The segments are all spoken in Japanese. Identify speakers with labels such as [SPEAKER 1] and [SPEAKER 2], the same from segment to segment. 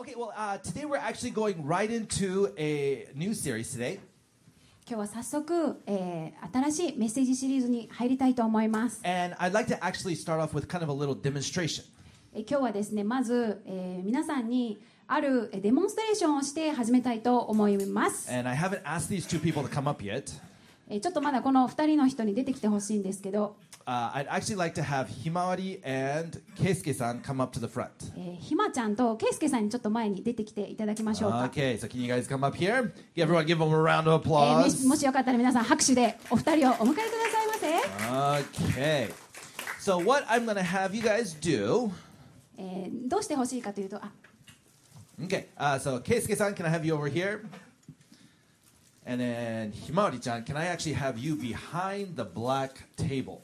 [SPEAKER 1] Okay, well, uh, today we're actually going right into a new series today.
[SPEAKER 2] 今日は早速、えー新しいメッセージシリーズに入りたいと思います。
[SPEAKER 1] And I'd like to actually start off with kind of a little demonstration.
[SPEAKER 2] えー今日はですね、まず、えー皆さんにあるえーデモンストレーションをして始めたいと思います。
[SPEAKER 1] And I haven't asked these two people to come up yet.
[SPEAKER 2] ちょっとまだこの2人の人に出てきてほしいんですけど、
[SPEAKER 1] uh, like、
[SPEAKER 2] ひまちゃんとけいすけさんにちょっと前に出てきていただきましょうか。もしよかったら皆さん拍手でお二人をお迎えくださいませ。
[SPEAKER 1] 皆さん拍手でお二人さい。So what I'm gonna have you guys do
[SPEAKER 2] どうしてほしいかというと、あ
[SPEAKER 1] OK、uh, けいすけさん、can I have you over here? And then Himari-chan, can I actually have you behind the black table?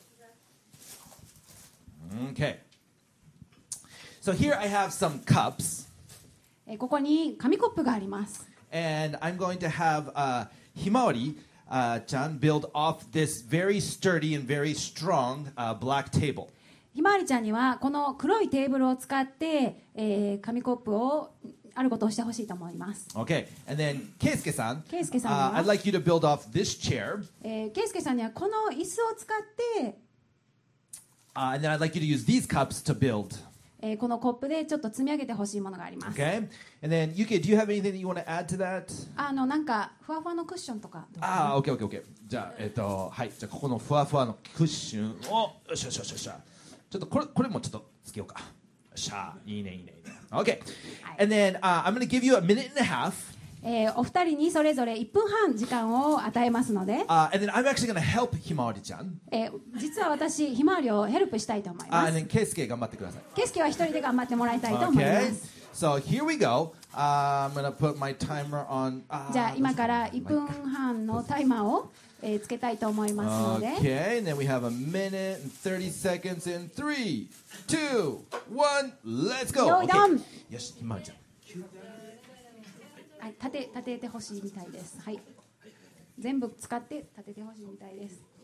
[SPEAKER 1] Okay. So here I have some cups. And I'm going to have uh, Himawari uh, chan build off this very sturdy and very strong uh, black table.
[SPEAKER 2] ひまわりちゃんにはこの黒いテーブルを使って、えー、紙コップをあることしてほしいと思います。
[SPEAKER 1] Okay. ケイ
[SPEAKER 2] ス
[SPEAKER 1] ケ
[SPEAKER 2] さ
[SPEAKER 1] ん。ケイスケさん。Uh,
[SPEAKER 2] えー、ケイスケさんにはこの椅子を使って、
[SPEAKER 1] uh,
[SPEAKER 2] え、このコップでちょっと積み上げてほしいものがあります。
[SPEAKER 1] Okay. And
[SPEAKER 2] あの、なんか、ふわふわのクッションとか,か。
[SPEAKER 1] あ、ah, OK, OK, OK. じゃあ、えっ、と、はい。じゃここのふわふわのクッションを、よしよしよしよし。ちょっとこれ、これもちょっとつけようか。よっしゃ。いいね、いいね、いいね。OK。And then、uh, I'm going to give you a minute and a half.
[SPEAKER 2] えーお二人にそれぞれ1分半時間を与えますので、
[SPEAKER 1] Uh, and then I'm actually going to help Himawari-chan.
[SPEAKER 2] えー実は私ひまわりをヘルプしたいと思い
[SPEAKER 1] Uh,
[SPEAKER 2] ま
[SPEAKER 1] and
[SPEAKER 2] す。
[SPEAKER 1] then Keisuke 頑張ってください。
[SPEAKER 2] ケイスケは一人で頑張ってもらいたいと思いま
[SPEAKER 1] Okay.
[SPEAKER 2] す。
[SPEAKER 1] So here we go. Uh, I'm to put my timer on. Uh,
[SPEAKER 2] じゃあ今から1分半のタイマーを、えーつけたいと思いますので、
[SPEAKER 1] Okay, and then we have a minute and 30 seconds in three, two, one, let's go.
[SPEAKER 2] 用意ドン
[SPEAKER 1] Okay. よし、ゃん。
[SPEAKER 2] はい、立て立ててほしいみたいです。はい。全部使って立ててほしいみたいです。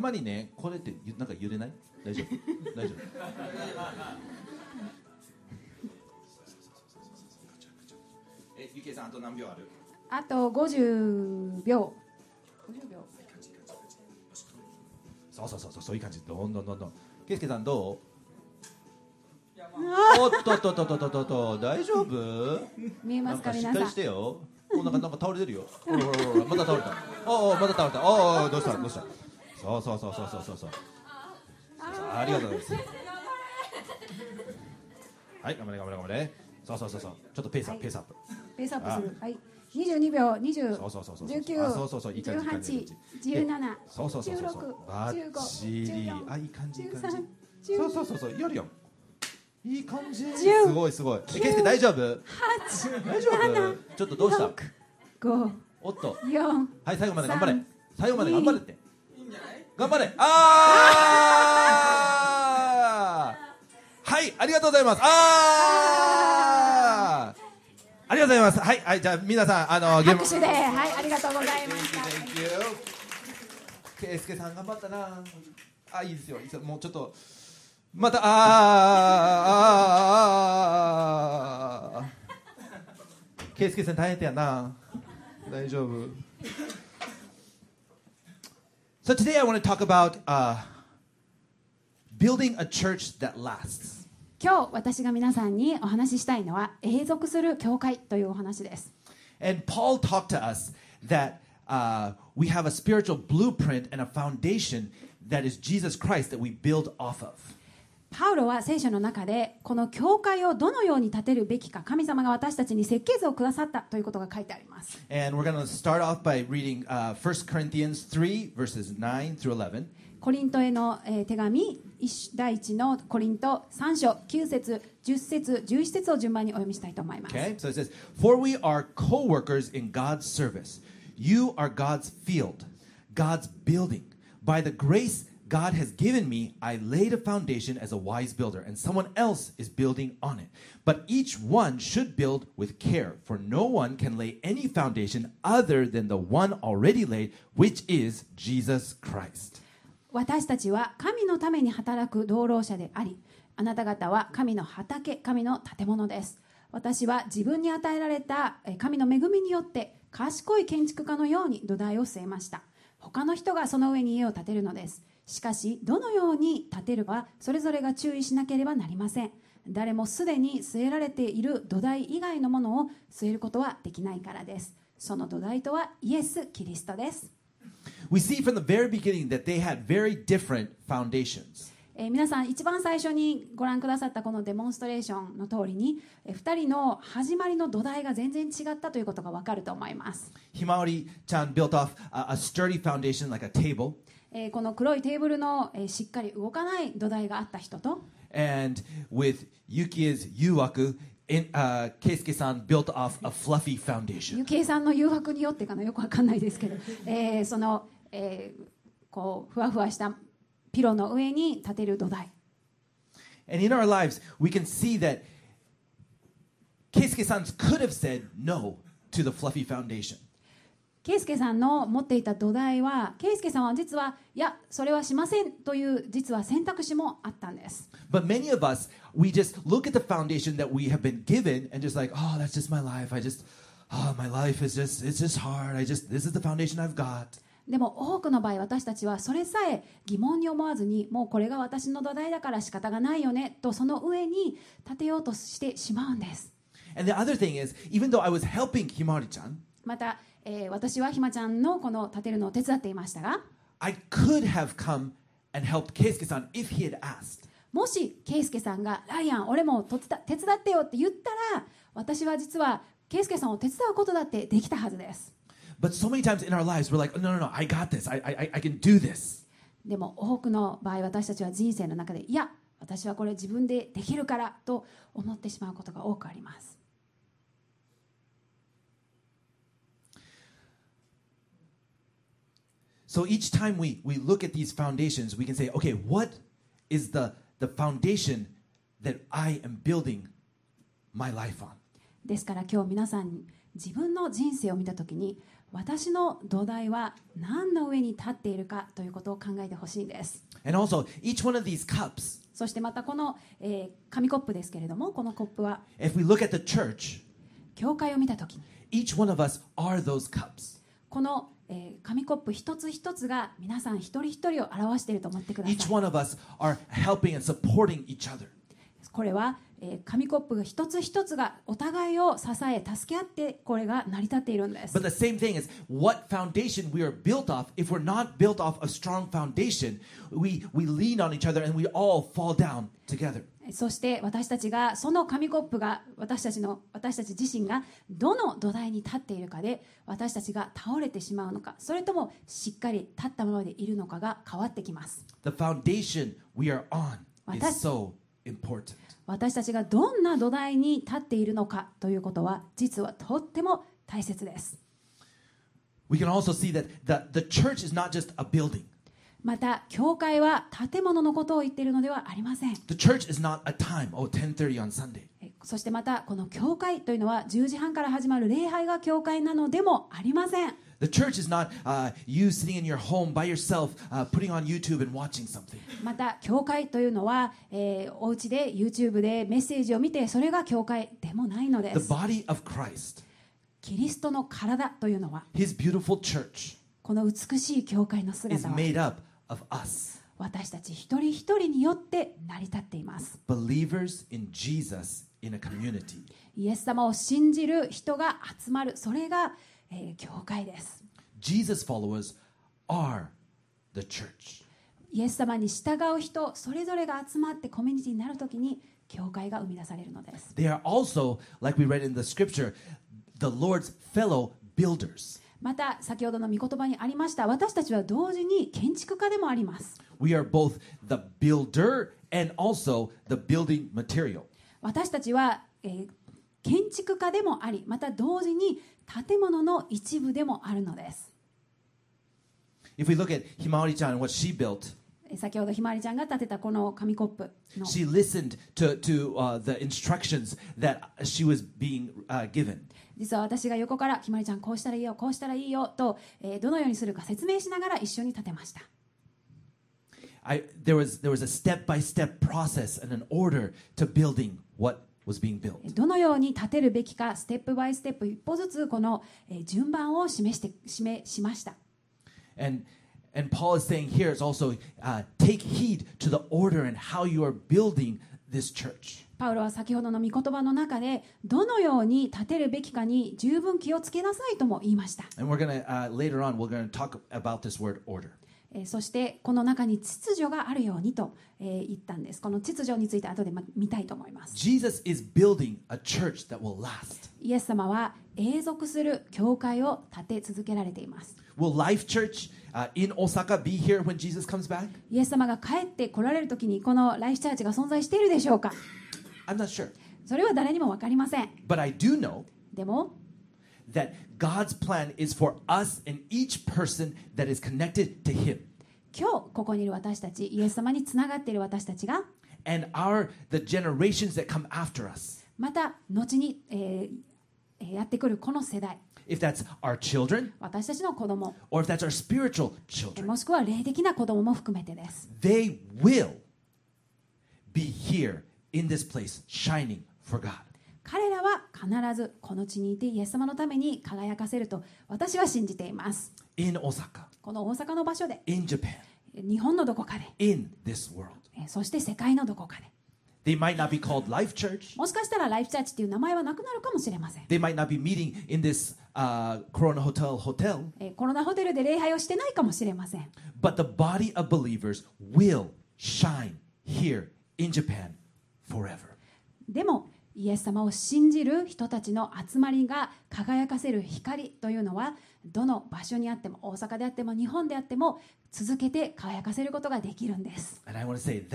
[SPEAKER 1] たまにね、これってゆなんか揺れない大丈夫大丈夫え、ゆきえさん、あと何秒ある
[SPEAKER 2] あと50秒。50秒。
[SPEAKER 1] そうそうそうそう、そういう感じ。どんどんどんどん。けいすけさん、どうおっとっとっとっとっとっと大丈夫
[SPEAKER 2] 見えますか
[SPEAKER 1] なんかしっ
[SPEAKER 2] 皆さん
[SPEAKER 1] かりし。てよ。おなんかなんか倒れてるよ。ほらほらほら、また倒れた。おお、また倒れた。おお、どうしたどうしたそうそうそうそうそうそうそう。ありがとうございます。はい、頑張れ頑張れ頑張れ。そうそうそうそう。ちょっとペースアップ、ペースアップ。
[SPEAKER 2] ペースアップする。はい。22秒、20、
[SPEAKER 1] そうそうそうそう。
[SPEAKER 2] 19、
[SPEAKER 1] あそうそうそう、いい感じいい感じいい感じ。
[SPEAKER 2] 18、17、
[SPEAKER 1] そうそうそうそうそう。バッ
[SPEAKER 2] 16、
[SPEAKER 1] チリ。
[SPEAKER 2] 15、
[SPEAKER 1] あ、いい感じいい感
[SPEAKER 2] 13
[SPEAKER 1] じ。そうそうそうそう、やるよ。いい感じ。
[SPEAKER 2] 10
[SPEAKER 1] すごいすごい。え、ケイスケ大丈夫
[SPEAKER 2] ？8、
[SPEAKER 1] 大丈夫？ちょっとどうした
[SPEAKER 2] ？5、
[SPEAKER 1] おっと。
[SPEAKER 2] 4、
[SPEAKER 1] はい、最後まで頑張れ
[SPEAKER 2] 三。
[SPEAKER 1] 最後まで頑張れって。頑張れ。あー。はい、ありがとうございます。あー。ありがとうございます。はい、はい、じゃあ皆さんあの
[SPEAKER 2] 拍手で、はい、ありがとうございました。
[SPEAKER 1] スケさん頑張ったな。あ、いいですよ。もうちょっと。また、あーあーあーあー。ケイスケさん大変やな。大丈夫。So today I want to talk about uh, building a church that lasts.
[SPEAKER 2] 今日私が皆さんにお話ししたいのは永続する教会というお話です。
[SPEAKER 1] And Paul talked to us that uh, we have a spiritual blueprint and a foundation that is Jesus Christ that we build off of.
[SPEAKER 2] パウロは聖書の中でこの教会をどのように建てるべきか神様が私たちに設計図をくださったということが書いてあります。コリントへの、えー、手紙第1のコリント3章9節10節11節を順番にお読みしたいと思います。
[SPEAKER 1] For we are co-workers in God's service.You are God's field, God's building.By the grace God has given me, I laid a foundation as a wise builder, and someone else is building on it. But each one should build with care, for no one can lay any foundation other than the one already laid, which is Jesus Christ.
[SPEAKER 2] 私たちは神のために働く労働者でありあなた方は神の畑神の建物です私は自分に与えられたえ神の恵みによって賢い建築家のように土台を据えました他の人がその上に家を建てるのです しかしどのように建てるかはそれぞれが注意しなければなりません。誰もすでに据えられている土台以外のものを据えることはできないからです。その土台とはイエス・キリストです。
[SPEAKER 1] We see from the very beginning that they had very different foundations.
[SPEAKER 2] えー皆さん一番最初にご覧くださったこのデモンストレーションの通りに、え2人の始まりの土台が全然違ったということが分かると思います、
[SPEAKER 1] Himawari-chan built off a, a sturdy foundation like a table,
[SPEAKER 2] えーこの黒いテーブルの、えーしっかり動かない土台があった人と
[SPEAKER 1] and with Yuki's yuwaku, in, uh, Keisuke-san built off a fluffy foundation.
[SPEAKER 2] ゆきえさんの誘惑によってかなよく分かんないですけど、えーその、えーこうふわふわしたピロの上に立てる土台
[SPEAKER 1] And in our lives, we can see that Keisuke-san could have said no to the fluffy foundation.
[SPEAKER 2] 圭介さんの持っていた土台は圭介さんは実はいやそれはしませんという実は選択肢もあったんです
[SPEAKER 1] But many of us, we just look at the foundation that we have been given and just like, oh, that's just my life. I just, oh, my life is just, it's just hard. I just, this is the foundation I've got.
[SPEAKER 2] でも多くの場合私たちはそれさえ疑問に思わずにもうこれが私の土台だから仕方がないよねとその上に立てようとしてしまうんです
[SPEAKER 1] And the other thing is, even though I was helping Himari-chan,
[SPEAKER 2] また、えー私はひまちゃんのこの立てるのを手伝っていましたが
[SPEAKER 1] I could have come and helped Keisuke-san if he had asked.
[SPEAKER 2] もし圭介さんが「ライアン俺もとつた手伝ってよ」って言ったら私は実は圭介さんを手伝うことだってできたはずです
[SPEAKER 1] But so many times in our lives, we're like, no, no, no, I got this. I, I, I can do this.
[SPEAKER 2] でも多くの場合私たちは人生の中でいや私はこれ自分でできるからと思ってしまうことが多くあります
[SPEAKER 1] So each time we, we look at these foundations, we can say, okay, what is the, the foundation that I am building my life on?
[SPEAKER 2] ですから今日皆さんに自分の人生を見た時に私の土台は何の上に立っているかということを考えてほしいんです
[SPEAKER 1] And also, each one of these cups,
[SPEAKER 2] そしてまたこの、えー紙コップですけれどもこのコップは
[SPEAKER 1] if we look at the church,
[SPEAKER 2] 教会を見た時に
[SPEAKER 1] each one of us are those cups.
[SPEAKER 2] この、えー紙コップ一つ一つが皆さん一人一人を表していると思ってくだ
[SPEAKER 1] Each
[SPEAKER 2] さい
[SPEAKER 1] one of us are helping and supporting each other.
[SPEAKER 2] これは、えー紙コップが一つ一つがお互いを支え助け合ってこれが成り立っているんです
[SPEAKER 1] But the same thing is what foundation we are built off. If we're not built off a strong foundation, we, we lean on each other and we all fall down together.
[SPEAKER 2] そして私たちがその紙コップが私たちの私たち自身がどの土台に立っているかで私たちが倒れてしまうのかそれともしっかり立ったままでいるのかが変わってきます
[SPEAKER 1] The foundation we are on is
[SPEAKER 2] 私
[SPEAKER 1] so important.
[SPEAKER 2] 私たちがどんな土台に立っているのかということは実はとっても大切です
[SPEAKER 1] We can also see that the, the church is not just a building.
[SPEAKER 2] また教会は建物のことを言っているのではありません
[SPEAKER 1] The church is not a time, oh, 10.30 on Sunday.
[SPEAKER 2] えそしてまたこの教会というのは10時半から始まる礼拝が教会なのでもありません
[SPEAKER 1] The church is not uh, you sitting in your home by yourself, uh, putting on YouTube and watching something.
[SPEAKER 2] また教会というのは、えーお家で YouTube でメッセージを見てそれが教会でもないので
[SPEAKER 1] The
[SPEAKER 2] す
[SPEAKER 1] body of Christ,
[SPEAKER 2] キリストの体というのは
[SPEAKER 1] his beautiful church,
[SPEAKER 2] この美しい教会の
[SPEAKER 1] is
[SPEAKER 2] 姿は
[SPEAKER 1] made up of us,
[SPEAKER 2] 私たち一人一人によって成り立っています
[SPEAKER 1] believers in Jesus in a community.
[SPEAKER 2] イエス様を信じる人が集まるそれが、えー教会です
[SPEAKER 1] Jesus followers are the church.
[SPEAKER 2] イエス様に従う人それぞれが集まってコミュニティになるときに教会が生み出されるのです
[SPEAKER 1] They are also, like we read in the scripture, the Lord's fellow builders.
[SPEAKER 2] また先ほどの御言葉にありました私たちは同時に建築家でもあります
[SPEAKER 1] We are both the builder and also the building material.
[SPEAKER 2] 私たちは、えー建築家でもありまた同時に建物の一部でもあるのです、
[SPEAKER 1] If we look at Himawari-chan and what she built,
[SPEAKER 2] え先ほどひまわりちゃんが立てたこの紙コップの
[SPEAKER 1] She listened to, to uh, the instructions that she was being uh, given.
[SPEAKER 2] 実は私が横からひまわりちゃんこうしたらいいよこうしたらいいよと、えーどのようにするか説明しながら一緒に立てました
[SPEAKER 1] I, there, was, there was a step by step process and an order to building what was being built.
[SPEAKER 2] どのように立てるべきかステップバイステップ一歩ずつこの、えー順番を示して示しました
[SPEAKER 1] And, and Paul is saying here is also uh, take heed to the order and how you are building
[SPEAKER 2] パウロは先ほどの御言葉の中でどのように立てるべきかに十分気をつけなさいとも言いました。えーそしてこの中に秩序があるようにと、えー言ったんですこの秩序について後でま見たいと思います
[SPEAKER 1] Jesus is building a church that will last.
[SPEAKER 2] イエス様は永続する教会を立て続けられています
[SPEAKER 1] Will Life Church uh, in Osaka be here when Jesus comes back?
[SPEAKER 2] イエス様が帰って来られる時にこのライフチャーチが存在しているでしょうか
[SPEAKER 1] ？I'm not sure.
[SPEAKER 2] それは誰にも分かりません
[SPEAKER 1] But I do know
[SPEAKER 2] でも
[SPEAKER 1] that God's plan is for us and each person that is connected to Him.
[SPEAKER 2] 今日ここにいる私たちイエス様につながっている私たちが
[SPEAKER 1] And our the generations that come after us.
[SPEAKER 2] また後に、えーえーやってくるこの世代
[SPEAKER 1] If that's our children
[SPEAKER 2] 私たちの子供
[SPEAKER 1] or if that's our spiritual
[SPEAKER 2] え
[SPEAKER 1] children,
[SPEAKER 2] もしくは霊的な子供も含めてです
[SPEAKER 1] they will be here in this place shining for God.
[SPEAKER 2] 必ずこの地にいてイエス様のために輝かせると私は信じています
[SPEAKER 1] In Osaka,
[SPEAKER 2] この大阪の場所で
[SPEAKER 1] in Japan,
[SPEAKER 2] 日本のどこかで
[SPEAKER 1] in this world.
[SPEAKER 2] えーそして世界のどこかで
[SPEAKER 1] They might not be called Life Church.
[SPEAKER 2] もしかしたらライフチャーチっていう名前はなくなるかもしれません、
[SPEAKER 1] They might not be meeting in this uh, Corona Hotel
[SPEAKER 2] コロナホテルで礼拝をしてないかもしれません
[SPEAKER 1] But the body of believers will shine here in Japan forever.
[SPEAKER 2] でもイエス様を信じる人たちの集まりが輝かせる光というのはどの場所にあっても大阪であっても日本であっても続けて輝かせることができるんです
[SPEAKER 1] say.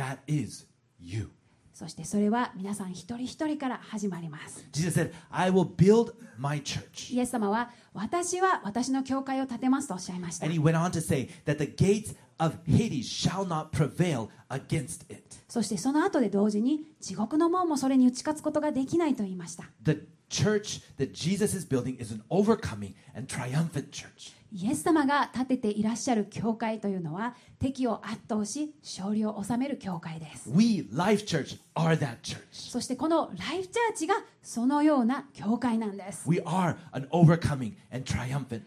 [SPEAKER 2] そしてそれは皆さん一人一人から始まります
[SPEAKER 1] Jesus said, I will build my church.
[SPEAKER 2] イエス様は私は私の教会を建てますとおっしゃいました
[SPEAKER 1] And he went on to say that the gates of Hades shall not prevail against it.
[SPEAKER 2] そしてその後で同時に地獄の門もそれに打ち勝つことができないと言いました
[SPEAKER 1] The church that Jesus is building is an overcoming and triumphant church.
[SPEAKER 2] イエス様が建てていらっしゃる教会というのは敵を圧倒し勝利を収める教会です
[SPEAKER 1] We, Life Church, are that church.
[SPEAKER 2] そしてこのライフチャーチがそのような教会なんです
[SPEAKER 1] We are an overcoming and triumphant.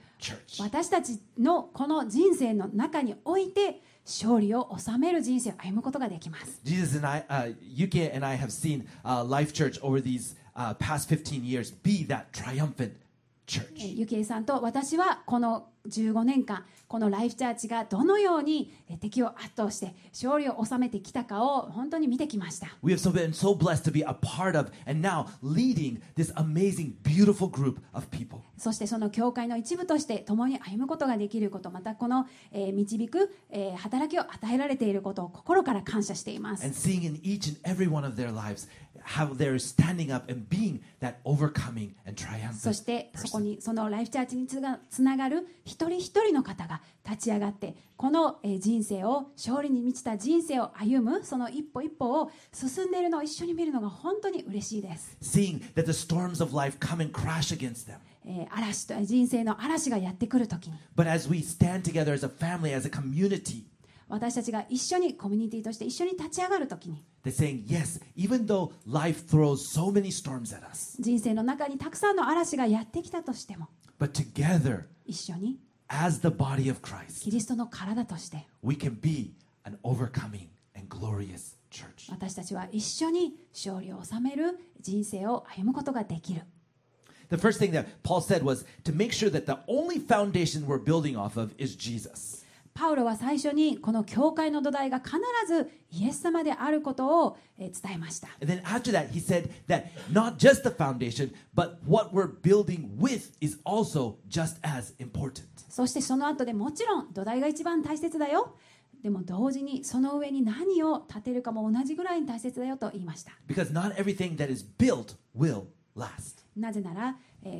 [SPEAKER 2] 私たちのこの人生の中において勝利を収める人生を歩むことができます
[SPEAKER 1] Jesus and I, uh, Yuki and I have seen uh, Life Church over these uh, past 15 years be that triumphant.
[SPEAKER 2] ゆきえさんと私はこの15年間、このライフチャーチがどのように敵を圧倒して勝利を収めてきたかを本当に見てきました。そしてその教会の一部として共に歩むことができること、またこの導く働きを与えられていることを心から感謝しています。そしてそこにそのライフチャーチにつながる一人一人の方が立ち上がってこの人生を勝利に満ちた人生を歩むその一歩一歩を進んでいるのを一緒に見るのが本当に嬉しいです。
[SPEAKER 1] Seeing that the storms of life come and crash against them.
[SPEAKER 2] 嵐と人生の嵐がやってくるときに。
[SPEAKER 1] But as we stand together as a family, as a community,
[SPEAKER 2] 私たちが一緒にコミュニティとして一緒に立ち上がるときに
[SPEAKER 1] they're saying, yes, even though life throws so many storms at us,
[SPEAKER 2] 人生の中にたくさんの嵐がやってきたとしても
[SPEAKER 1] but together,
[SPEAKER 2] 一緒に
[SPEAKER 1] as the body of Christ,
[SPEAKER 2] キリストの体として
[SPEAKER 1] we can be an overcoming and glorious church.
[SPEAKER 2] 私たちは一緒に勝利を収める人生を歩むことができる
[SPEAKER 1] The first thing that Paul said was to make sure that the only foundation we're building off of is Jesus.
[SPEAKER 2] パウロは最初にこの教会の土台が必ずイエス様であることを伝えました。そしてその後でもちろん土台が一番大切だよ。でも同時にその上に何を建てるかも同じぐらいに大切だよと言いました。なぜなら、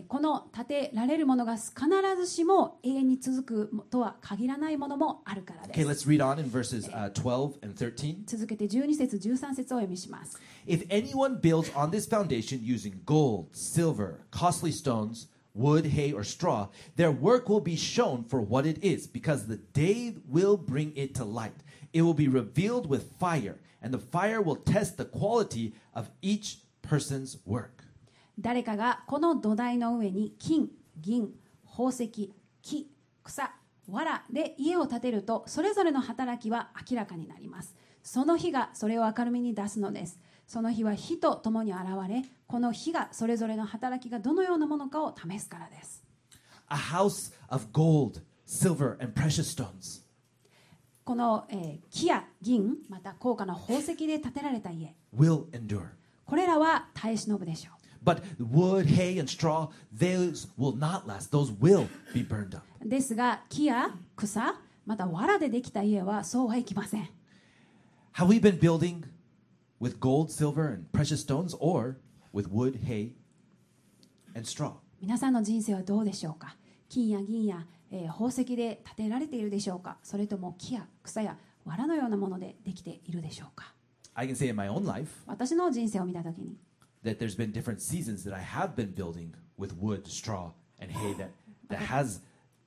[SPEAKER 2] この建てられるものが必ずしも永遠に続くとは限らないものもあるからで
[SPEAKER 1] Okay,
[SPEAKER 2] す
[SPEAKER 1] let's read on in verses uh, 12 and 13.
[SPEAKER 2] 続けて12節13節をお読みします
[SPEAKER 1] If anyone builds on this foundation using gold, silver, costly stones, wood, hay, or straw, their work will be shown for what it is, because the day will bring it to light. It will be revealed with fire, and the fire will test the quality of each person's work.
[SPEAKER 2] 誰かがこの土台の上に金銀宝石木草藁で家を建てるとそれぞれの働きは明らかになります。その日がそれを明るみに出すのです。その日は火と共に現れこの火がそれぞれの働きがどのようなものかを試すからです。
[SPEAKER 1] A house of gold, silver, and precious stones.
[SPEAKER 2] この、えー木や銀また高価な宝石で建てられた家。
[SPEAKER 1] Will endure.
[SPEAKER 2] これらは耐え忍ぶでしょ
[SPEAKER 1] But wood, hay, and straw, those will not last. Those will be burned up.
[SPEAKER 2] うですが木や草また藁でできた家はそうはいきません
[SPEAKER 1] Have we been building with gold, silver, and precious stones, or with wood, hay, and straw?
[SPEAKER 2] 皆さんの人生はどうでしょうか金や銀や、えー宝石で建てられているでしょうかそれとも木や草や藁のようなものでできているでしょうか
[SPEAKER 1] I can say in my own life
[SPEAKER 2] 私の人生を見た時に
[SPEAKER 1] that there's been different seasons that I have been building with wood, straw, and hay that, that has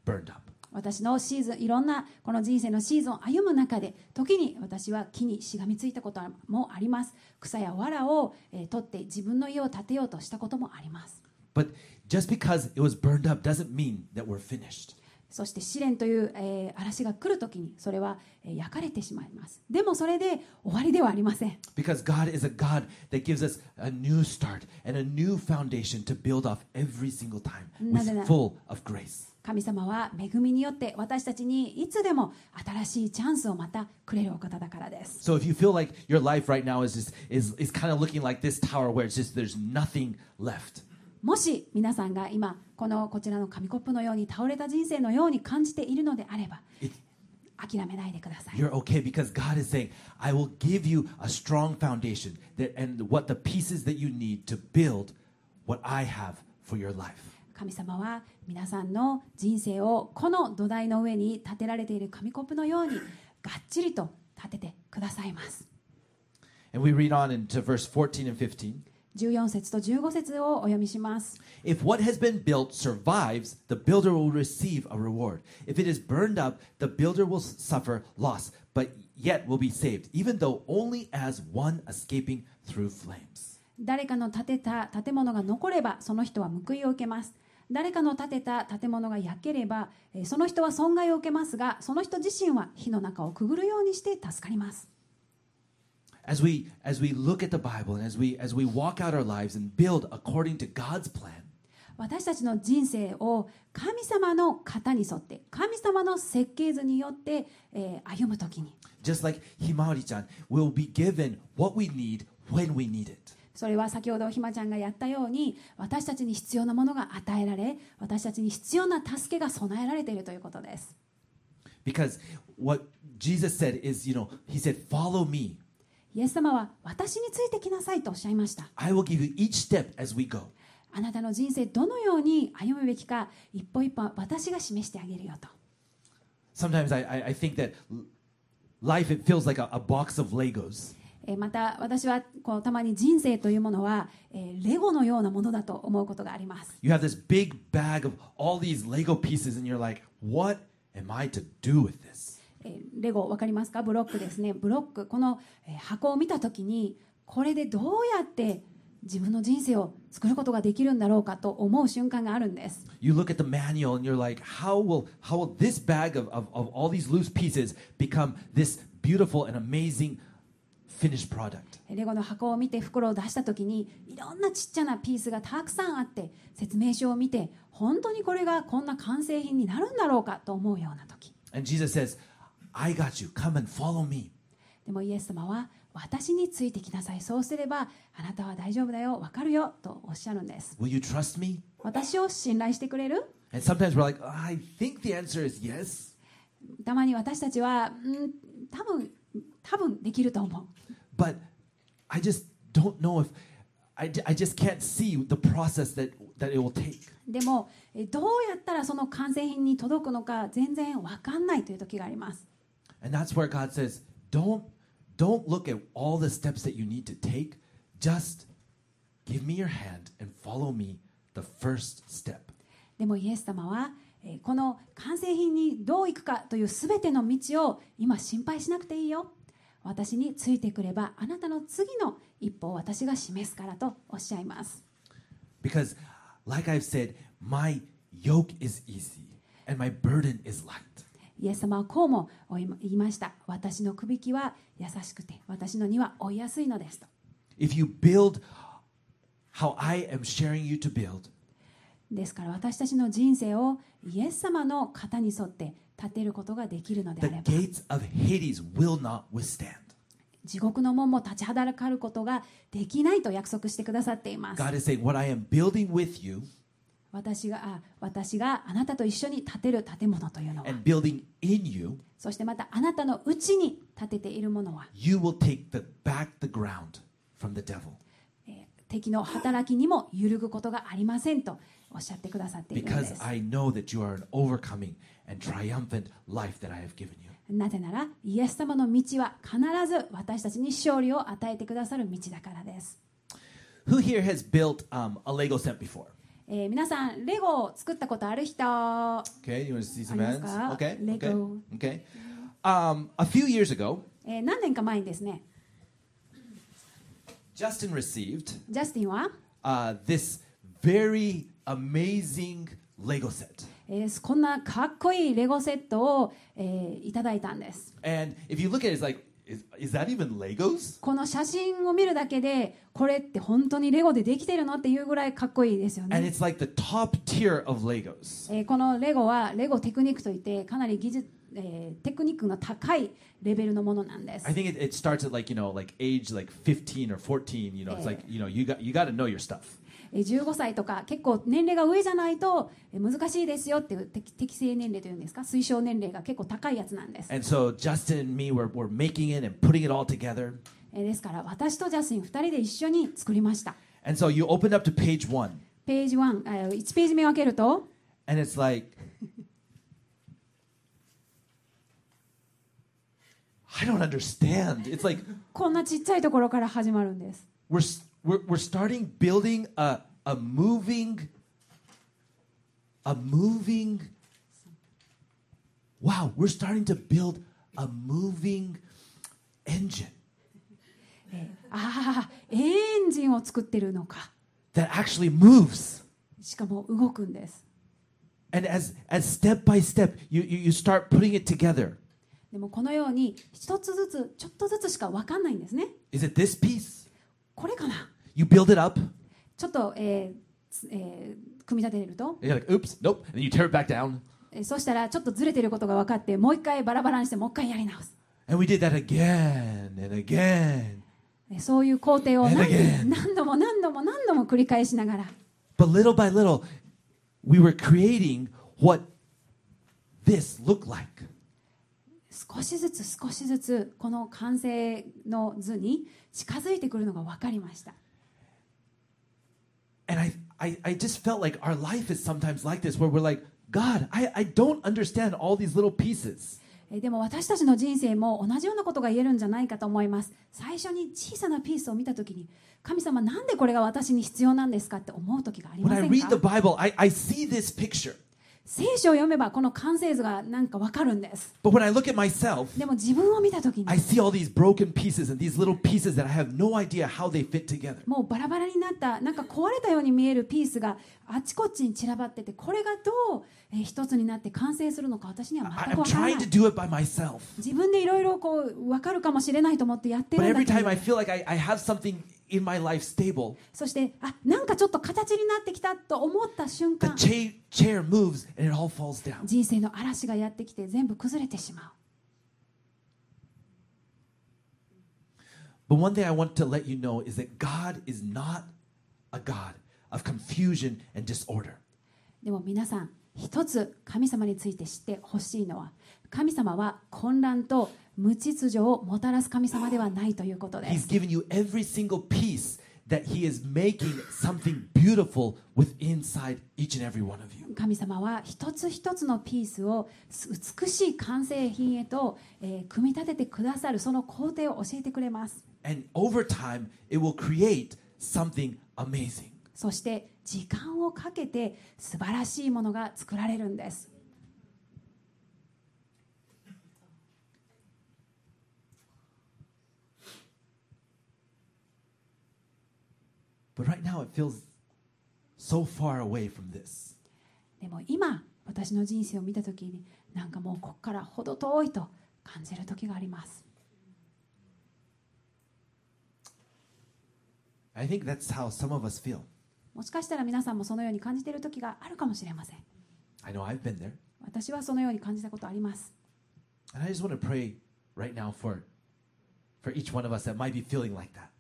[SPEAKER 1] burned up.
[SPEAKER 2] 私のシーズンいろんなこの人生のシーズンを歩む中で時に私は木にしがみついたこともあります草や藁を、えー取って自分の家を建てようとしたこともあります
[SPEAKER 1] But just because it was burned up doesn't mean that we're finished.
[SPEAKER 2] そして試練という、えー嵐が来る時にそれは、えー焼かれてしまいますでもそれで終わりではありません
[SPEAKER 1] Because God is a God that gives us a new start and a new foundation to build off every single time with full of grace.
[SPEAKER 2] 神様は恵みによって私たちにいつでも新しいチャンスをまたくれるお方だからです
[SPEAKER 1] So if you feel like your life right now is just is, is kind of looking like this tower where it's just there's nothing left.
[SPEAKER 2] もし皆さんが今このこちらの紙コップのように倒れた人生のように感じているのであれば諦めないでください
[SPEAKER 1] you're okay because God is saying, I will give you a strong foundation that and what the pieces that you need to build what I have for your life.
[SPEAKER 2] 神様は皆さんの人生をこの土台の上に建てられている紙コップのようにがっちりと立ててくださいます
[SPEAKER 1] And we read on into verse 14 and 15.
[SPEAKER 2] 14節と15節をお読みします
[SPEAKER 1] If what has been built survives, the builder will receive a reward. If it is burned up, the builder will suffer loss, but yet will be saved, even though only as one escaping through flames.
[SPEAKER 2] 誰かの建てた建物が残ればその人は報いを受けます誰かの建てた建物が焼ければえーその人は損害を受けますがその人自身は火の中をくぐるようにして助かります
[SPEAKER 1] As we as we look at the Bible and as we as we walk out our lives and build according to God's plan,
[SPEAKER 2] 私たちの人生を神様の型に沿って神様の設計図によって、えー歩む時に
[SPEAKER 1] just like Himawari-chan, we'll be given what we need when we need it.
[SPEAKER 2] それは先ほどひまちゃんがやったように私たちに必要なものが与えられ私たちに必要な助けが備えられているということです
[SPEAKER 1] Because what Jesus said is, you know, he said, "Follow me.
[SPEAKER 2] イエス様は私についてきなさいとおっしゃいました
[SPEAKER 1] I will give you each step as we go."
[SPEAKER 2] あなたの人生どのように歩むべきか一歩一歩私が示してあげるよと
[SPEAKER 1] Sometimes I, I, think that life it feels like a, a box of Legos.
[SPEAKER 2] えーまた私はこうたまに人生というものは、えーレゴのようなものだと思うことがあります
[SPEAKER 1] You have this big bag of all these Lego pieces, and you're like, "What am I to do with this?"
[SPEAKER 2] えーレゴ分かりますか？ブロックですね。ブロックこのえー箱を見た時にこれでどうやって自分の人生を作ることができるんだろうかと思う瞬間があるんです。
[SPEAKER 1] You look at the manual and you're like, "How will how will this bag of, of, of all these loose pieces become this beautiful and amazing finished product?"
[SPEAKER 2] えーレゴの箱を見て袋を出した時にいろんなちっちゃなピースがたくさんあって説明書を見て本当にこれがこんな完成品になるんだろうかと思うような時。
[SPEAKER 1] And Jesus says, I got you. Come and follow me.
[SPEAKER 2] でもイエス様は私についてきなさい。そうすればあなたは大丈夫だよ。わかるよ。とおっしゃるんです。私を信頼してくれる？たまに私たちは、うん、多分多分できると思う。でも、どうやったらその完成品に届くのか全然わかんないという時があります。
[SPEAKER 1] And that's where God says, don't, don't look at all the steps that you need to take. Just give me your hand and follow me the first step.
[SPEAKER 2] でもイエス様はえーこの完成品にどういくかという全ての道を今心配しなくていいよ私についてくればあなたの次の一歩を私が示すからとおっしゃいます
[SPEAKER 1] Because, like I've said, my yoke is easy and my burden is light.
[SPEAKER 2] イエス様はこうも言いました。私のくびきは優しくて私の荷は追いやすいのですと。
[SPEAKER 1] If you build how I am sharing you to build,
[SPEAKER 2] ですから私たちの人生をイエス様の型に沿って立てることができるので
[SPEAKER 1] the
[SPEAKER 2] あれば。
[SPEAKER 1] Gates of Hades will not withstand.
[SPEAKER 2] 地獄の門も立ちはだかることができないと約束してくださっています。
[SPEAKER 1] God is saying, What I am building with you
[SPEAKER 2] 私があ私があなたと一緒に建てる建物というのは
[SPEAKER 1] and building in you,
[SPEAKER 2] そしてまたあなたのうちに建てているものは、
[SPEAKER 1] you will take the, back the ground from the devil.
[SPEAKER 2] えー敵の働きにも揺るぐことがありませんとおっしゃってくださっているんで
[SPEAKER 1] Because
[SPEAKER 2] す
[SPEAKER 1] I know that you are an overcoming and triumphant life that I have given you.
[SPEAKER 2] なぜならイエス様の道は必ず私たちに勝利を与えてくださる道だからです、
[SPEAKER 1] Who here has built um, a Lego set before?
[SPEAKER 2] えー皆さんレゴを作ったことある人
[SPEAKER 1] Okay, you want to see some hands?
[SPEAKER 2] Alaska,
[SPEAKER 1] Okay, okay,
[SPEAKER 2] Lego.
[SPEAKER 1] okay. Um, a few years ago,
[SPEAKER 2] えー何年か前にですね
[SPEAKER 1] Justin received
[SPEAKER 2] ジャスティンは、
[SPEAKER 1] uh, this very amazing Lego set.
[SPEAKER 2] えーこんなかっこいいレゴセットを、えーいただいたんです
[SPEAKER 1] And if you look at it, it's like, is, is that even Legos?
[SPEAKER 2] この写真を見るだけでこれって本当にレゴでできてるのっていうぐらいかっこいいですよ
[SPEAKER 1] And
[SPEAKER 2] ね、
[SPEAKER 1] it's like the top tier of Legos.
[SPEAKER 2] えーこのレゴはレゴテクニックといってかなり技術、えーテクニックの高いレベルのものなんです
[SPEAKER 1] I think it, it starts at like, you know, like age like 15 or 14, you know, it's like, you know, you got, you got to know your stuff.
[SPEAKER 2] えー15歳とか結構年齢が上じゃないとえー難しいですよっていう適適正年齢というんですか推奨年齢が結構高いやつなんです、
[SPEAKER 1] And so Justin and me were, were making it and putting it all together.
[SPEAKER 2] えーですから私とジャスティン2人で一緒に作りました
[SPEAKER 1] And so you open up to page one,
[SPEAKER 2] ページ1、えー1ページ目を開けると
[SPEAKER 1] and it's like, I don't understand. It's like
[SPEAKER 2] こんなちっちゃいところから始まるんです
[SPEAKER 1] we're, we're, we're starting building a, a moving, a moving, wow, we're starting to build a moving engine
[SPEAKER 2] ああエンジンを作ってるのか
[SPEAKER 1] that actually moves.
[SPEAKER 2] しかも動くんです
[SPEAKER 1] And as, as step by step, you, you, you start putting it together.
[SPEAKER 2] でもこのように一つずつちょっとずつしか分かんないんですね
[SPEAKER 1] Is it this piece?
[SPEAKER 2] これかな
[SPEAKER 1] You build it up.
[SPEAKER 2] ちょっと、えーえー、組み立てると。
[SPEAKER 1] Like,
[SPEAKER 2] そしたらちょっとずれてることが分かって、もう一回バラバラにしてもう一回やり直す。
[SPEAKER 1] And we did that again and again.
[SPEAKER 2] そういう工程を何,度も何度も何度も繰り返しながら。少しずつ少しずつこの完成の図に近づいてくるのが分かりました。
[SPEAKER 1] And I, I, I just felt like our life is sometimes like this, where we're like, God, I, I don't understand all these little pieces.
[SPEAKER 2] えーでも私たちの人生も同じようなことが言えるんじゃないかと思います最初に小さなピースを見た時に神様なんでこれが私に必要なんですかって思う時があり
[SPEAKER 1] When
[SPEAKER 2] ま
[SPEAKER 1] I
[SPEAKER 2] せ
[SPEAKER 1] read
[SPEAKER 2] ん
[SPEAKER 1] the
[SPEAKER 2] か
[SPEAKER 1] Bible, I, I see this picture.
[SPEAKER 2] 聖書を読めばこの完成図がなんかわかるんです。
[SPEAKER 1] Myself,
[SPEAKER 2] でも自分を見たときに、
[SPEAKER 1] I see all these broken pieces and these little pieces that I have no idea how they fit together。
[SPEAKER 2] もうバラバラになった、なんか壊れたように見えるピースがあちこちに散らばってて、これがどう、え、一つになって完成するのか私には全くわからない。
[SPEAKER 1] I,
[SPEAKER 2] 自分でいろいろこうわかるかもしれないと思ってやってる。
[SPEAKER 1] In my life stable,
[SPEAKER 2] そしてあなんかちょっと形になってきたと思った瞬
[SPEAKER 1] the
[SPEAKER 2] 間
[SPEAKER 1] cha- chair moves and it all falls down.
[SPEAKER 2] 人生の嵐がやってきて全部崩れてしまう
[SPEAKER 1] But one thing I want to let you know is that God is not a God of confusion and disorder.
[SPEAKER 2] でも皆さん一つ神様について知ってほしいのは神様は混乱と無秩序をもたらす神様ではないということです。神様は一つ一つのピースを美しい完成品へと、え、組み立ててくださるその工程を教えてくれます。そして時間をかけて素晴らしいものが作られるんです。
[SPEAKER 1] But right now, it feels so far away from this.
[SPEAKER 2] でも今私の人生を見た時になんかもうここから程遠いと感じる時があります
[SPEAKER 1] I think that's how some of us feel.
[SPEAKER 2] もしかしたら皆さんもそのように感じている時があるかもしれません
[SPEAKER 1] I know I've been there.
[SPEAKER 2] 私はそのように感じたことあります
[SPEAKER 1] And I just want to pray right now for, for each one of us that might be feeling like that.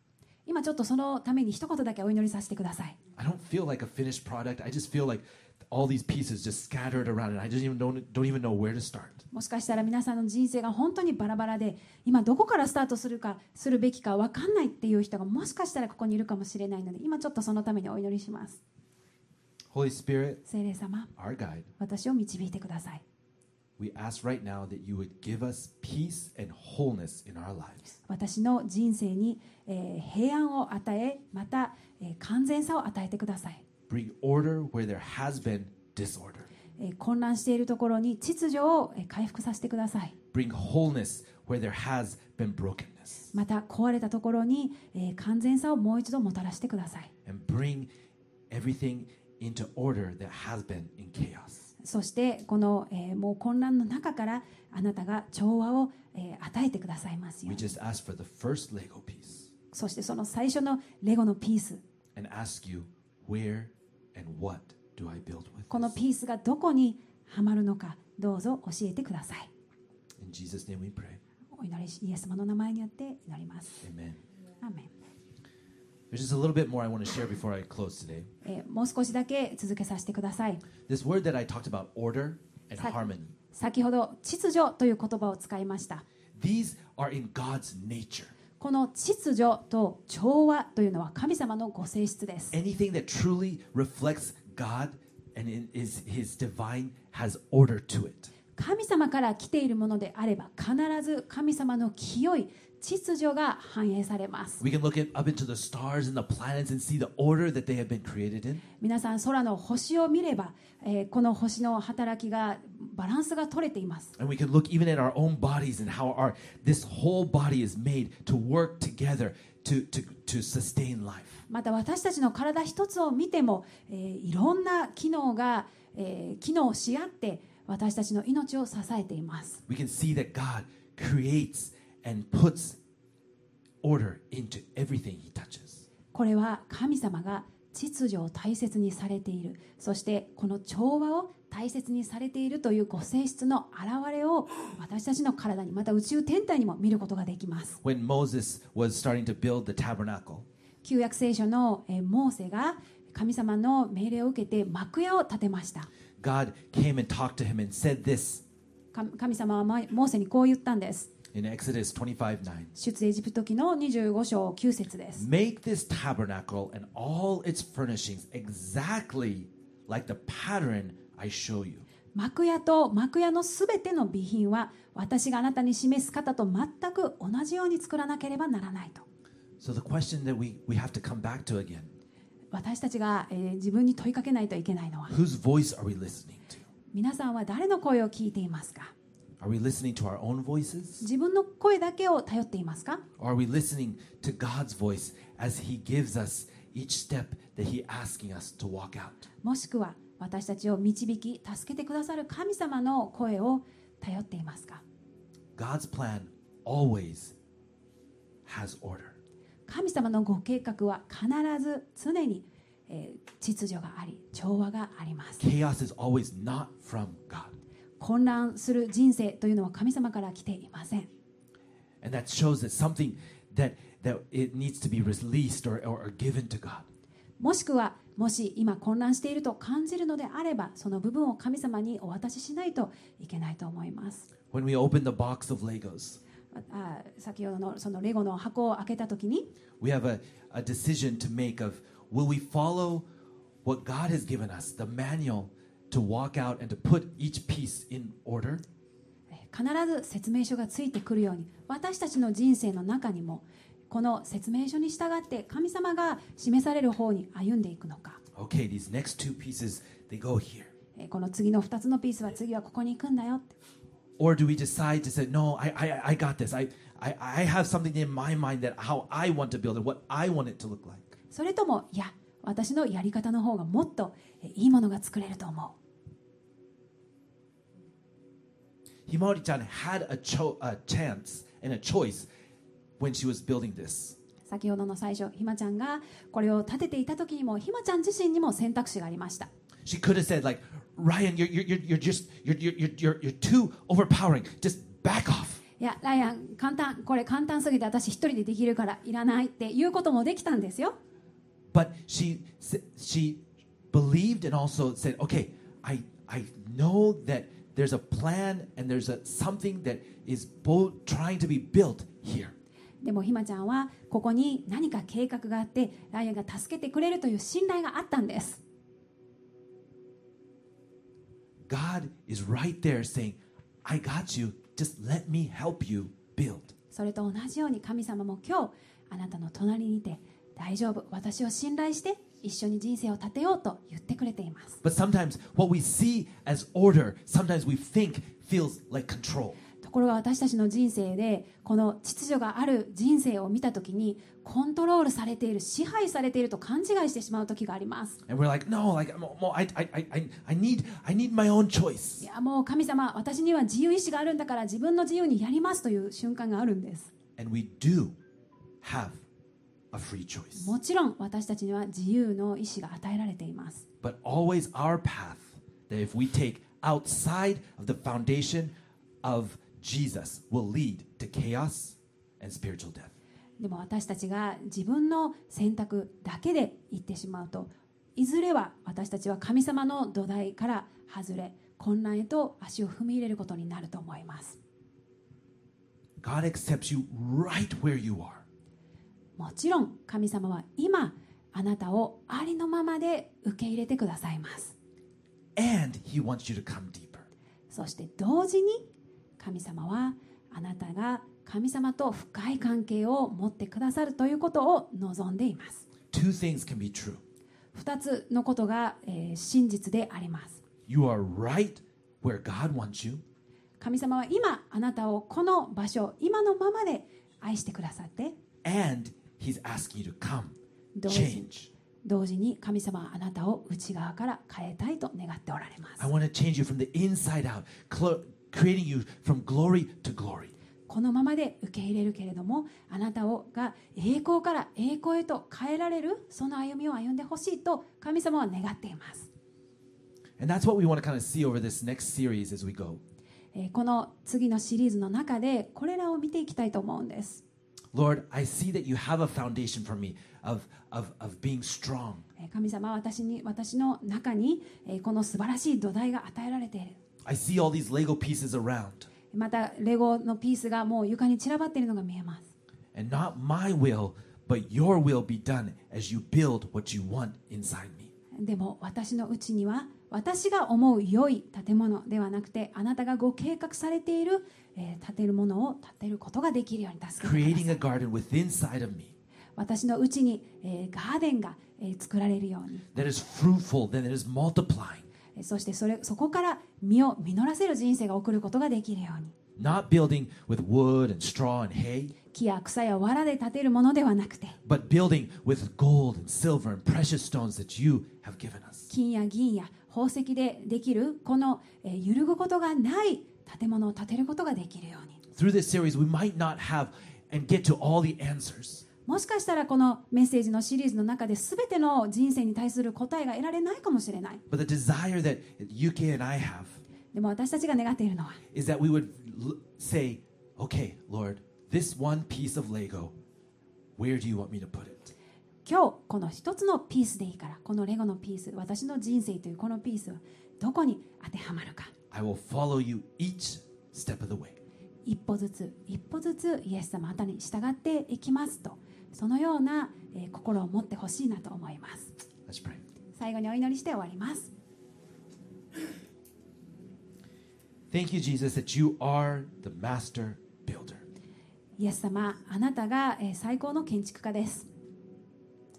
[SPEAKER 2] 今ちょっとそのために一言だけお祈りさせてください
[SPEAKER 1] I don't feel like a finished product. I just feel like all these pieces just scattered around, and I just even don't, don't even know where to start.
[SPEAKER 2] もしかしたら皆さんの人生が本当にバラバラで今どこからスタートするかするべきか分かんないっていう人がもしかしたらここにいるかもしれないので今ちょっとそのためにお祈りします
[SPEAKER 1] Holy Spirit,
[SPEAKER 2] 聖霊様
[SPEAKER 1] our guide,
[SPEAKER 2] 私を導いてください
[SPEAKER 1] we ask right now that you would give us peace and wholeness in our lives.
[SPEAKER 2] 私の人生に、えー平安を与えまた、えー完全さを与えてください、
[SPEAKER 1] Bring order where there has been disorder.
[SPEAKER 2] えー混乱しているところに秩序をえー回復させてください
[SPEAKER 1] Bring wholeness where there has been brokenness.
[SPEAKER 2] また壊れたところに、えー完全さをもう一度もたらしてください
[SPEAKER 1] And bring everything into order that has been in chaos.
[SPEAKER 2] そしてこの、えーもう混乱の中からあなたが調和を、えー与えてくださいますよそしてその最初のレゴのピース
[SPEAKER 1] you?
[SPEAKER 2] この?ピースがどこにはまるのかどうぞ教えてください.お祈りしイエス様の名前によって祈ります.アーメン
[SPEAKER 1] There's just a little bit more I want to share before I close today.
[SPEAKER 2] えーもう少しだけ続けさせてください
[SPEAKER 1] This word that I talked about, order and harmony,
[SPEAKER 2] 先ほど秩序という言葉を使いました
[SPEAKER 1] these are in God's nature.
[SPEAKER 2] この秩序と調和というのは神様のご性質です
[SPEAKER 1] Anything that truly reflects God and in- is His divine has order to it.
[SPEAKER 2] 神様から来ているものであれば必ず神様の清い秩序が反映されます。
[SPEAKER 1] み
[SPEAKER 2] なさん、空の星を見れば、え、この星の働きが、バランスが取れています。また私たちの体一つを見ても、え、いろんな機能が、え、機能し合って、私たちの命を支えています。
[SPEAKER 1] And puts order into everything He touches.
[SPEAKER 2] これは神様が秩序を大切にされている。そしてこの調和を大切にされているというご性質の表れを私たちの体にまた宇宙天体にも見ることができます。
[SPEAKER 1] When Moses was starting to build the tabernacle,
[SPEAKER 2] 旧約聖書のえーモーセが神様の命令を受けて幕屋を建てました。
[SPEAKER 1] God came and talked to him and said this.
[SPEAKER 2] か神様はまモーセにこう言ったんです
[SPEAKER 1] in Exodus 25 9.
[SPEAKER 2] 出エジプト記の25章9節です
[SPEAKER 1] Make this tabernacle and all its furnishings exactly like the pattern I show you.
[SPEAKER 2] 幕屋と幕屋のすべての備品は私があなたに示す方と全く同じように作らなければならないと
[SPEAKER 1] So the question that we, we have to come back to again
[SPEAKER 2] 私たちが、えー自分に問いかけないといけないのは
[SPEAKER 1] whose voice are we listening to?
[SPEAKER 2] 皆さんは誰の声を聞いていますか自分の声だけを頼っていますか？
[SPEAKER 1] 神様の
[SPEAKER 2] もしくは私たちを導き、助けてくださる神様の声を頼っていますか
[SPEAKER 1] ？God's plan always has order.
[SPEAKER 2] 神様のご計画は必ず常に、え、秩序があり、調和があります。混乱する人生というのは神様から来ていません
[SPEAKER 1] And that shows that something that, that it needs to be released or, or, given to God.
[SPEAKER 2] もしくはもし今混乱していると感じるのであればその部分を神様にお渡ししないといけないと思います
[SPEAKER 1] When we open the box of Legos,
[SPEAKER 2] あ先ほどのそのレゴの箱を開けた時に
[SPEAKER 1] we have a, a decision to make of will we follow what God has given us, the manual to walk out and to put each piece in order?
[SPEAKER 2] え必ず説明書がついてくるように私たちの人生の中にもこの説明書に従って神様が示される方に歩んでいくのか
[SPEAKER 1] Okay, these next two pieces, they go here.
[SPEAKER 2] えこの次の2つのピースは次はここに行くんだよって
[SPEAKER 1] Or do we decide to say, no, I, I, I got this. I, I, I have something in my mind that how I want to build it, what I want it to look like.
[SPEAKER 2] それともいや私のやり方の方がもっとえいいものが作れると思う
[SPEAKER 1] Himawari-chan had a, cho- a chance and a choice when she was building this.
[SPEAKER 2] 先ほどの最初ひまちゃんがこれを立てていた時にもひまちゃん自身にも選択肢がありました
[SPEAKER 1] She could have said, like, Ryan, you're, you're, you're, just, you're, you're, you're, you're, too overpowering. Just back off.
[SPEAKER 2] いやライアン簡単これ簡単すぎて私一人でできるからいらないっていうこともできたんですよ
[SPEAKER 1] But she, she believed and also said, okay, I, I know that there's a plan and there's a, something that is both trying to be built here.
[SPEAKER 2] でもひまちゃんはここに何か計画があってライアンが助けてくれるという信頼があったんです
[SPEAKER 1] God is right there saying, I got you. Just let me help you build.
[SPEAKER 2] それと同じように神様も今日あなたの隣にいて大丈夫私を信頼して一緒に人生を立てようと言ってくれています。ところが私たちの人生でこの秩序がある人生を見たときにコントロールされている支配されていると勘違いしてしまうときがあります。いやもう神様、私には自由意志があるんだから自分の自由にやりますという瞬間があるんです。もちろん私たちには自由の意志が与えられています。でも私たちが自分の選択だけで行ってしまうと、いずれは私たちは神様の土台から外れ、混乱へと足を踏み入れることになると思います。もちろん神様は今あなたをありのままで受け入れてくださいます。
[SPEAKER 1] And He wants you to come deeper.
[SPEAKER 2] そして同時に神様はあなたが神様と深い関係を持ってくださるということを望んでいます。
[SPEAKER 1] Two things can be true.
[SPEAKER 2] 2つのことが、えー真実であります。
[SPEAKER 1] You are right where God wants you,
[SPEAKER 2] 神様は今あなたをこの場所今のままで愛してくださって。
[SPEAKER 1] And
[SPEAKER 2] 同時に神様はあなたを内側から変えたいと願っておられます。このままで受け入れるけれども、あなたをが栄光から栄光へと変えられる、その歩みを歩んでほしいと神様は願っています。
[SPEAKER 1] Kind of
[SPEAKER 2] この次のシリーズの中で、これらを見ていきたいと思うんです。
[SPEAKER 1] Lord, I see that you have a foundation for me of, of, of being strong.
[SPEAKER 2] 神様は私に私の中にこの素晴らしい土台が与えられている。
[SPEAKER 1] I see all these Lego pieces around.
[SPEAKER 2] また、レゴのピースがもう床に散らばっているのが見えます。
[SPEAKER 1] And not my will, but your will be done as you build what you want inside me.
[SPEAKER 2] でも私のうちには私が思う良い建物ではなくてあなたがご計画されている、えー建てるものを建てることができるように助けてください私のうちに、えーガーデンが、えー作られるように
[SPEAKER 1] that is fruitful, that is multiplying.
[SPEAKER 2] えーそしてそれそこから実を実らせる人生が送ることができるように
[SPEAKER 1] Not building with wood and straw and hay,
[SPEAKER 2] 木や草や藁で建てるものではなくて
[SPEAKER 1] but building with gold and silver and precious stones that you have given us.
[SPEAKER 2] 金や銀や宝石でできるこの、えー揺るぐことがない建物を建てることができるように
[SPEAKER 1] Through this series, we might not have and get to all the answers,
[SPEAKER 2] もしかしたらこのメッセージのシリーズの中で全ての人生に対する答えが得られないかもしれない
[SPEAKER 1] but the desire that UK and I have
[SPEAKER 2] でも私たちが願っているのは
[SPEAKER 1] is that we would say, okay, Lord, this one piece of Lego, where do you want me to put it?
[SPEAKER 2] 今日この一つのピースでいいからこのレゴのピース私の人生というこのピースはどこに当てはまるか
[SPEAKER 1] I will follow you each step of the way.
[SPEAKER 2] 一歩ずつ一歩ずつイエス様あなたに従っていきますとそのような、えー心を持ってほしいなと思います
[SPEAKER 1] Let's pray.
[SPEAKER 2] 最後にお祈りして終わります
[SPEAKER 1] Thank you, Jesus, that you are the master builder.
[SPEAKER 2] イエス様あなたが、えー最高の建築家です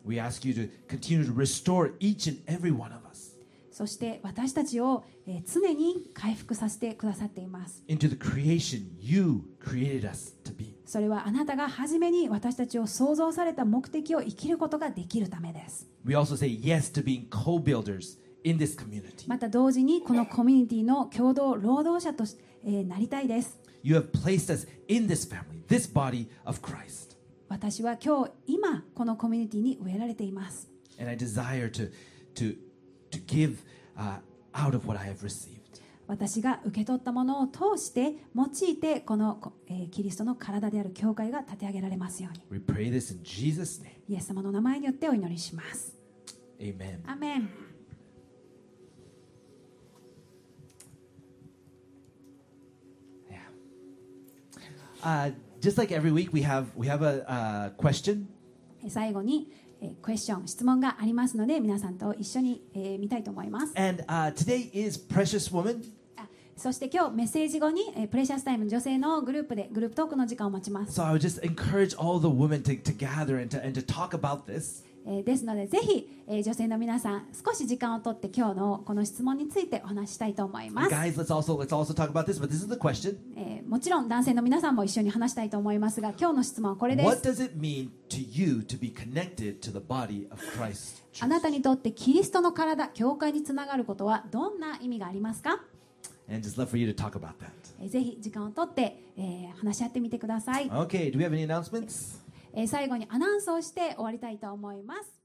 [SPEAKER 1] We ask you to continue to restore each and every one of us
[SPEAKER 2] そして私たちを、えー常に回復させてくださっています
[SPEAKER 1] into the creation you created us to be.
[SPEAKER 2] それはあなたが初めに私たちを創造された目的を生きることができるためです
[SPEAKER 1] We also say yes to being co builders in this community.
[SPEAKER 2] また同時にこのコミュニティの共同労働者とし、えーなりたいです
[SPEAKER 1] You have placed us in this family, this body of Christ.
[SPEAKER 2] 私は今日今このコミュニティに植えられています
[SPEAKER 1] And I desire to, to, to give uh, out of what I have received.
[SPEAKER 2] 私が受け取ったものを通して用いてこの、こえーキリストの体である教会が立て上げられますように
[SPEAKER 1] We pray this in Jesus' name.
[SPEAKER 2] イエス様の名前によってお祈りします
[SPEAKER 1] Amen.
[SPEAKER 2] アーメン
[SPEAKER 1] Yeah. Uh, just like every week, we have we have a uh, question,
[SPEAKER 2] えー最後に、えークエスチョン質問がありますので皆さんと一緒に、えー見たいと思います
[SPEAKER 1] and uh, today is Precious Woman.
[SPEAKER 2] あそして今日メッセージ後に、えープレシャスタイム女性のグループでグループトークの時間を持ちます、
[SPEAKER 1] So I would just encourage all the women to, to gather and to and to talk about this.
[SPEAKER 2] えー、ですのでぜひ、えー、女性の皆さん少し時間を取って今日のこの質問についてお話したいと思います。もちろん男性の皆さんも一緒に話したいと思いますが今日の質問はこれです。あなたにとってキリストの体、教会につながることはどんな意味がありますか？ぜひ時間を取って、えー、話し合ってみてください。え最後にアナウンスをして終わりたいと思います。